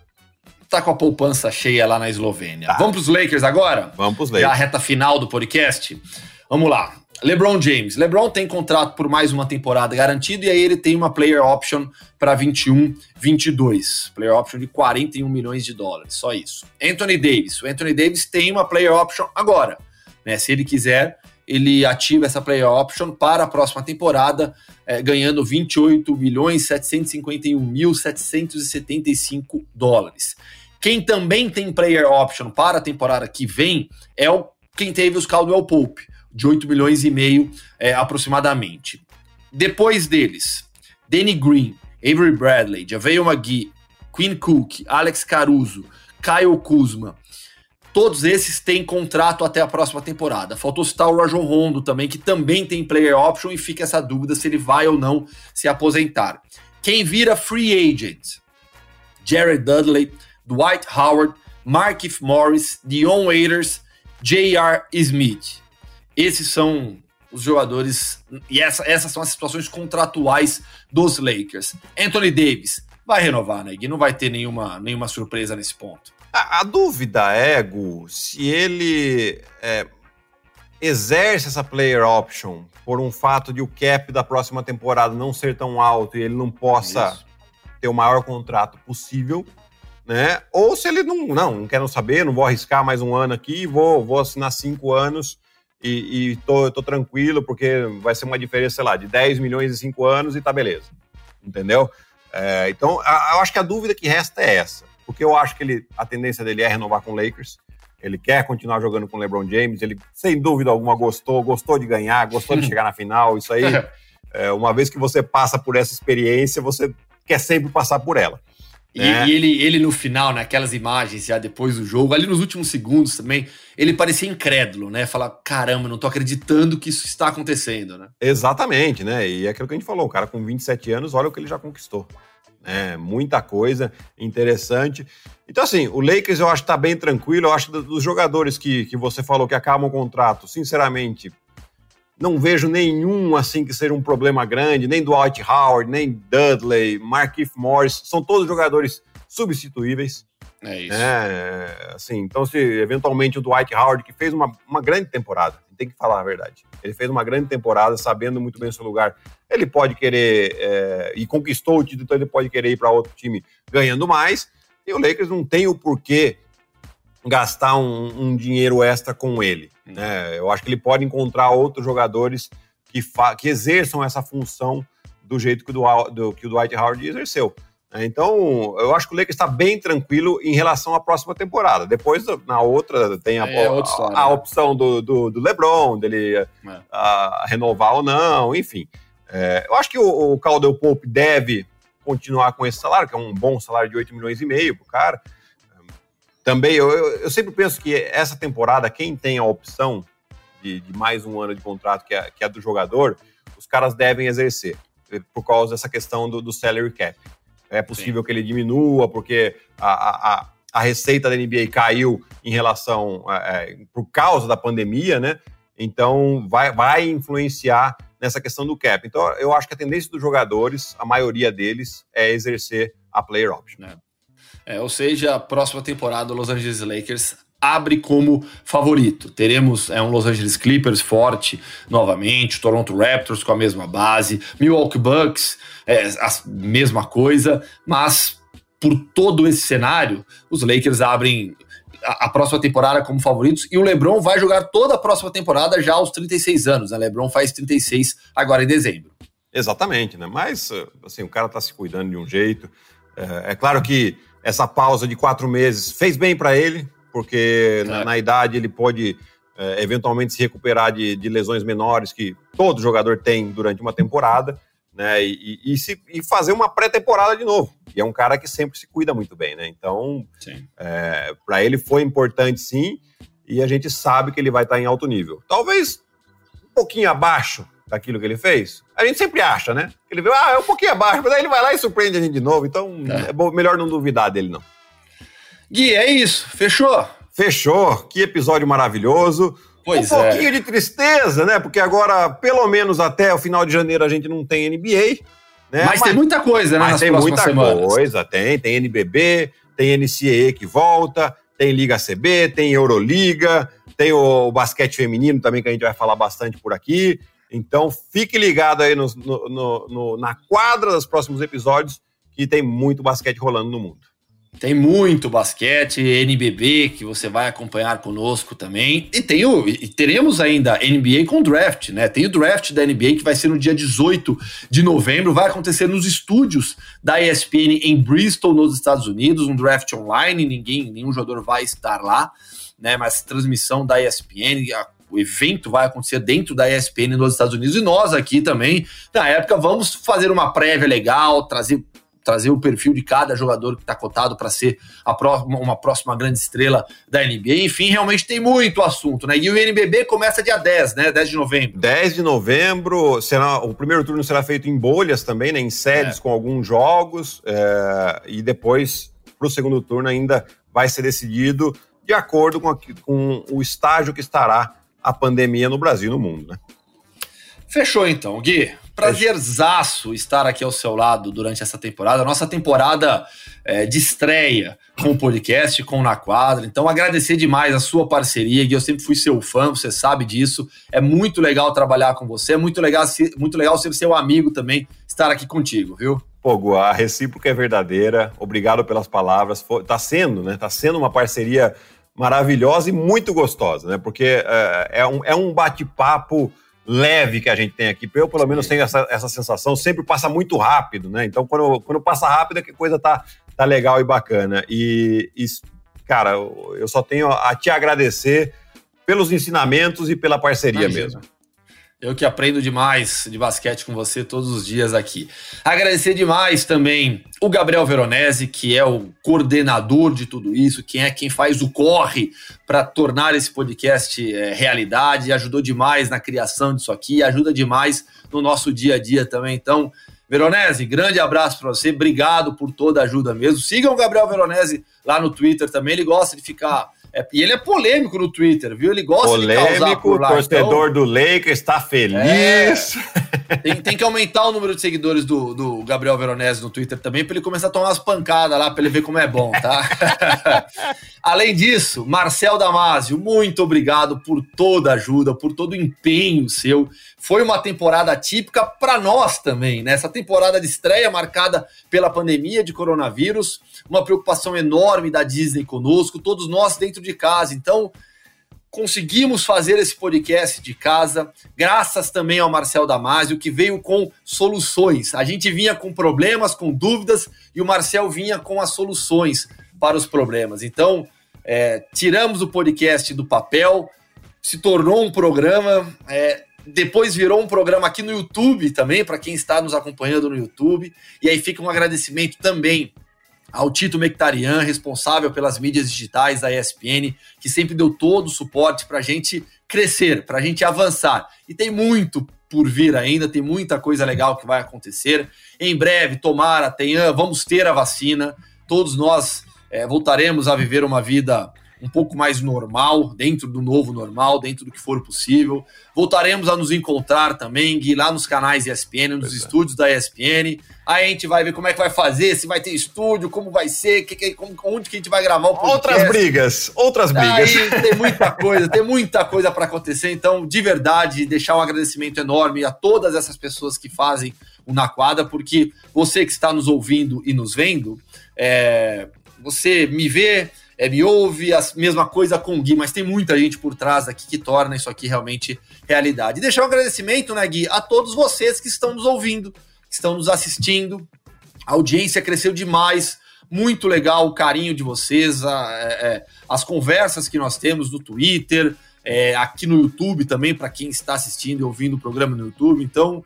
Tá com a poupança cheia lá na Eslovênia. Tá. Vamos para os Lakers agora? Vamos para os Lakers. Já a reta final do podcast. Vamos lá. LeBron James. LeBron tem contrato por mais uma temporada garantido e aí ele tem uma player option para 21, 22. Player option de 41 milhões de dólares, só isso. Anthony Davis. O Anthony Davis tem uma player option agora. Né? Se ele quiser, ele ativa essa player option para a próxima temporada, é, ganhando 28 milhões 751 mil 775 dólares. Quem também tem player option para a temporada que vem é o quem teve os Caldwell Pope, de 8 milhões e meio é, aproximadamente. Depois deles, Danny Green, Avery Bradley, Javeio McGee, Quinn Cook, Alex Caruso, Kyle Kuzma, Todos esses têm contrato até a próxima temporada. Faltou citar o Rajon Rondo também, que também tem player option e fica essa dúvida se ele vai ou não se aposentar. Quem vira free agent? Jared Dudley, Dwight Howard, Markif Morris, Dion Waiters, J.R. Smith. Esses são os jogadores e essa, essas são as situações contratuais dos Lakers. Anthony Davis vai renovar, né? E não vai ter nenhuma, nenhuma surpresa nesse ponto. A, a dúvida é, Gu, se ele é, exerce essa player option por um fato de o cap da próxima temporada não ser tão alto e ele não possa Isso. ter o maior contrato possível, né? Ou se ele não, não, não quer não saber, não vou arriscar mais um ano aqui, vou, vou assinar cinco anos e, e tô, tô tranquilo, porque vai ser uma diferença, sei lá, de 10 milhões em cinco anos e tá beleza. Entendeu? É, então, eu acho que a dúvida que resta é essa. Porque eu acho que ele, a tendência dele é renovar com o Lakers. Ele quer continuar jogando com o LeBron James. Ele, sem dúvida alguma, gostou, gostou de ganhar, gostou de chegar na final. Isso aí, é, uma vez que você passa por essa experiência, você quer sempre passar por ela. E, é. e, ele, ele no final, naquelas imagens já depois do jogo, ali nos últimos segundos também, ele parecia incrédulo, né? Falar, caramba, não tô acreditando que isso está acontecendo, né? Exatamente, né? E é aquilo que a gente falou, o cara com 27 anos, olha o que ele já conquistou. É, muita coisa interessante. Então, assim, o Lakers eu acho que tá bem tranquilo. Eu acho que dos jogadores que, que você falou que acabam o contrato, sinceramente, não vejo nenhum assim que seja um problema grande, nem Dwight Howard, nem Dudley, Markif Morris, são todos jogadores substituíveis. É isso. É, assim, então, se eventualmente o Dwight Howard, que fez uma, uma grande temporada, tem que falar a verdade, ele fez uma grande temporada, sabendo muito bem o seu lugar, ele pode querer, é, e conquistou o título, então ele pode querer ir para outro time ganhando mais, e o Lakers não tem o porquê gastar um, um dinheiro extra com ele. Né? Eu acho que ele pode encontrar outros jogadores que, que exerçam essa função do jeito que o, do, que o Dwight Howard exerceu. Né? Então, eu acho que o Lakers está bem tranquilo em relação à próxima temporada. Depois, na outra, tem a, é, a, história, a, a né? opção do, do, do, LeBron, dele é. a, renovar ou não, enfim. É, eu acho que o, o Caldwell Pope deve continuar com esse salário, que é um bom salário de 8 milhões e meio para o cara. Também, eu, eu, sempre penso que essa temporada, quem tem a opção de, de mais um ano de contrato, que é, que é, do jogador, os caras devem exercer, por causa dessa questão do, do salary cap. É possível Sim. que ele diminua, porque a, a, a, receita da NBA caiu em relação, é, é, por causa da pandemia, né? Então, vai, vai influenciar nessa questão do cap. Então, eu acho que a tendência dos jogadores, a maioria deles, é exercer a player option. É. É, ou seja, a próxima temporada Los Angeles Lakers abre como favorito. Teremos é, um Los Angeles Clippers forte novamente, Toronto Raptors com a mesma base, Milwaukee Bucks, é, a mesma coisa, mas por todo esse cenário, os Lakers abrem a, a, próxima temporada como favoritos e o LeBron vai jogar toda a próxima temporada já aos 36 anos. Né? LeBron faz 36 agora em dezembro. Exatamente, né? Mas assim, o cara tá se cuidando de um jeito. É, é claro que essa pausa de quatro meses fez bem para ele, porque é. na, na, idade ele pode é, eventualmente se recuperar de, de, lesões menores que todo jogador tem durante uma temporada, né? E, e, se, e fazer uma pré-temporada de novo. E é um cara que sempre se cuida muito bem, né? Então, é, para ele foi importante sim, e a gente sabe que ele vai estar em alto nível. Talvez um pouquinho abaixo daquilo que ele fez, a gente sempre acha, né? Ele vê, ah, é um pouquinho abaixo, mas aí ele vai lá e surpreende a gente de novo. Então é, é bom, melhor não duvidar dele, não. Gui, é isso. Fechou? Fechou. Que episódio maravilhoso. Pois um é. pouquinho de tristeza, né? Porque agora, pelo menos até o final de janeiro, a gente não tem NBA. Né? Mas, mas tem muita coisa, né? Mas tem muita semanas. coisa, tem. Tem NBB, tem NCAA que volta, tem Liga CB, tem Euroliga, tem o basquete feminino também, que a gente vai falar bastante por aqui. Então, fique ligado aí no, no, no, na quadra dos próximos episódios, que tem muito basquete rolando no mundo. Tem muito basquete, NBB, que você vai acompanhar conosco também. E, tem o, e teremos ainda NBA com draft, né? Tem o draft da NBA que vai ser no dia 18 de novembro. Vai acontecer nos estúdios da ESPN em Bristol, nos Estados Unidos. Um draft online, ninguém, nenhum jogador vai estar lá, né? Mas transmissão da ESPN, o evento vai acontecer dentro da ESPN nos Estados Unidos e nós aqui também, na época, vamos fazer uma prévia legal, trazer trazer o perfil de cada jogador que está cotado para ser uma próxima grande estrela da NBA. Enfim, realmente tem muito assunto, né? E o NBB começa dia 10, né? 10 de novembro. 10 de novembro, será, o primeiro turno será feito em bolhas também, né? Em séries é. com alguns jogos. É, e depois, para o segundo turno, ainda vai ser decidido de acordo com, a, com o estágio que estará a pandemia no Brasil e no mundo, né? Fechou então, Gui. Prazerzaço estar aqui ao seu lado durante essa temporada, nossa temporada é, de estreia com o podcast, com o Na Quadra. Então, agradecer demais a sua parceria, Gui. Eu sempre fui seu fã, você sabe disso. É muito legal trabalhar com você, é muito legal, muito legal ser seu amigo também, estar aqui contigo, viu? Pô, a recíproca é verdadeira. Obrigado pelas palavras. Está sendo, né? Está sendo uma parceria maravilhosa e muito gostosa, né? Porque é, é um, é um bate-papo leve que a gente tem aqui. Eu, pelo menos, tenho essa, essa sensação. Sempre passa muito rápido, né? Então, quando, quando passa rápido, é que a coisa tá, tá legal e bacana. E, e, cara, eu só tenho a te agradecer pelos ensinamentos e pela parceria Imagina. mesmo. Eu que aprendo demais de basquete com você todos os dias aqui. Agradecer demais também o Gabriel Veronese, que é o coordenador de tudo isso, quem é quem faz o corre para tornar esse podcast é, realidade, ajudou demais na criação disso aqui, ajuda demais no nosso dia a dia também. Então, Veronese, grande abraço para você, obrigado por toda a ajuda mesmo. Sigam o Gabriel Veronese lá no Twitter também, ele gosta de ficar é, e ele é polêmico no Twitter, viu? Ele gosta polêmico, de causar por lá. torcedor então, do Lakers está feliz. É, tem, tem, que aumentar o número de seguidores do, do Gabriel Veronese no Twitter também, para ele começar a tomar umas pancadas lá, para ele ver como é bom, tá? Além disso, Marcel Damasio, muito obrigado por toda a ajuda, por todo o empenho seu. Foi uma temporada típica para nós também, né? Essa temporada de estreia marcada pela pandemia de coronavírus, uma preocupação enorme da Disney conosco, todos nós dentro de casa. Então, conseguimos fazer esse podcast de casa, graças também ao Marcel Damasio, que veio com soluções. A gente vinha com problemas, com dúvidas, e o Marcel vinha com as soluções para os problemas. Então, é, tiramos o podcast do papel, se tornou um programa. É, depois virou um programa aqui no YouTube também, para quem está nos acompanhando no YouTube. E aí fica um agradecimento também ao Tito Mectarian, responsável pelas mídias digitais da ESPN, que sempre deu todo o suporte para a gente crescer, para a gente avançar. E tem muito por vir ainda, tem muita coisa legal que vai acontecer. Em breve, tomara, tenha, vamos ter a vacina. Todos nós é, voltaremos a viver uma vida um pouco mais normal, dentro do novo normal, dentro do que for possível. Voltaremos a nos encontrar também, Gui, lá nos canais ESPN, nos pois é. estúdios é. da ESPN. Aí a gente vai ver como é que vai fazer, se vai ter estúdio, como vai ser, que, que, como, onde que a gente vai gravar o podcast. Outras brigas, outras brigas. Aí tem muita coisa, tem muita coisa para acontecer. Então, de verdade, deixar um agradecimento enorme a todas essas pessoas que fazem o Na Quadra, porque você que está nos ouvindo e nos vendo, é, você me vê é, me ouve, a mesma coisa com o Gui, mas tem muita gente por trás aqui que torna isso aqui realmente realidade. E deixar um agradecimento, né, Gui, a todos vocês que estão nos ouvindo, que estão nos assistindo. A audiência cresceu demais, muito legal o carinho de vocês, a, é, é as conversas que nós temos no Twitter, é, aqui no YouTube também, para quem está assistindo e ouvindo o programa no YouTube. Então,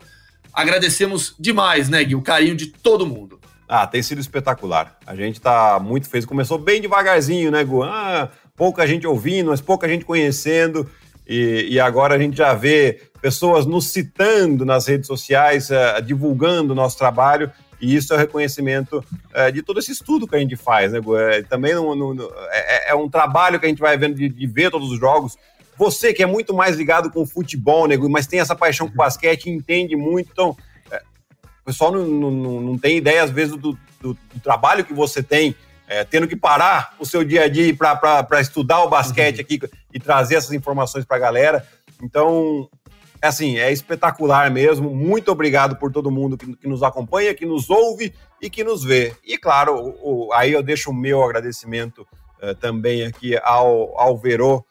agradecemos demais, né, Gui, o carinho de todo mundo. Ah, tem sido espetacular. A gente está muito feliz. Começou bem devagarzinho, né, Gu? Ah, pouca gente ouvindo, mas pouca gente conhecendo. E, e agora a gente já vê pessoas nos citando nas redes sociais, uh, divulgando o nosso trabalho. E isso é o reconhecimento uh, de todo esse estudo que a gente faz, né, Gu? É, também no, é, é, um trabalho que a gente vai vendo de, de, ver todos os jogos. Você que é muito mais ligado com o futebol, né, Gu? mas tem essa paixão com basquete, entende muito. Então, o pessoal não, não, não tem ideia, às vezes, do, do, do trabalho que você tem, é, tendo que parar o seu dia a dia para estudar o basquete uhum. aqui e trazer essas informações para a galera. Então, é assim, é espetacular mesmo. Muito obrigado por todo mundo que, que, nos acompanha, que nos ouve e que nos vê. E claro, o, o, aí eu deixo o meu agradecimento uh, também aqui ao, ao Verô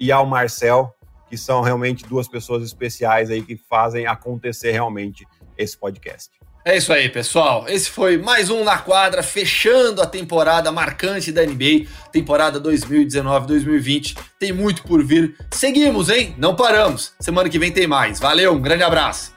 e ao Marcel, que são realmente duas pessoas especiais aí que fazem acontecer realmente esse podcast. É isso aí, pessoal. Esse foi mais um Na Quadra, fechando a temporada marcante da NBA, temporada 2019-2020. Tem muito por vir. Seguimos, hein? Não paramos. Semana que vem tem mais. Valeu, um grande abraço.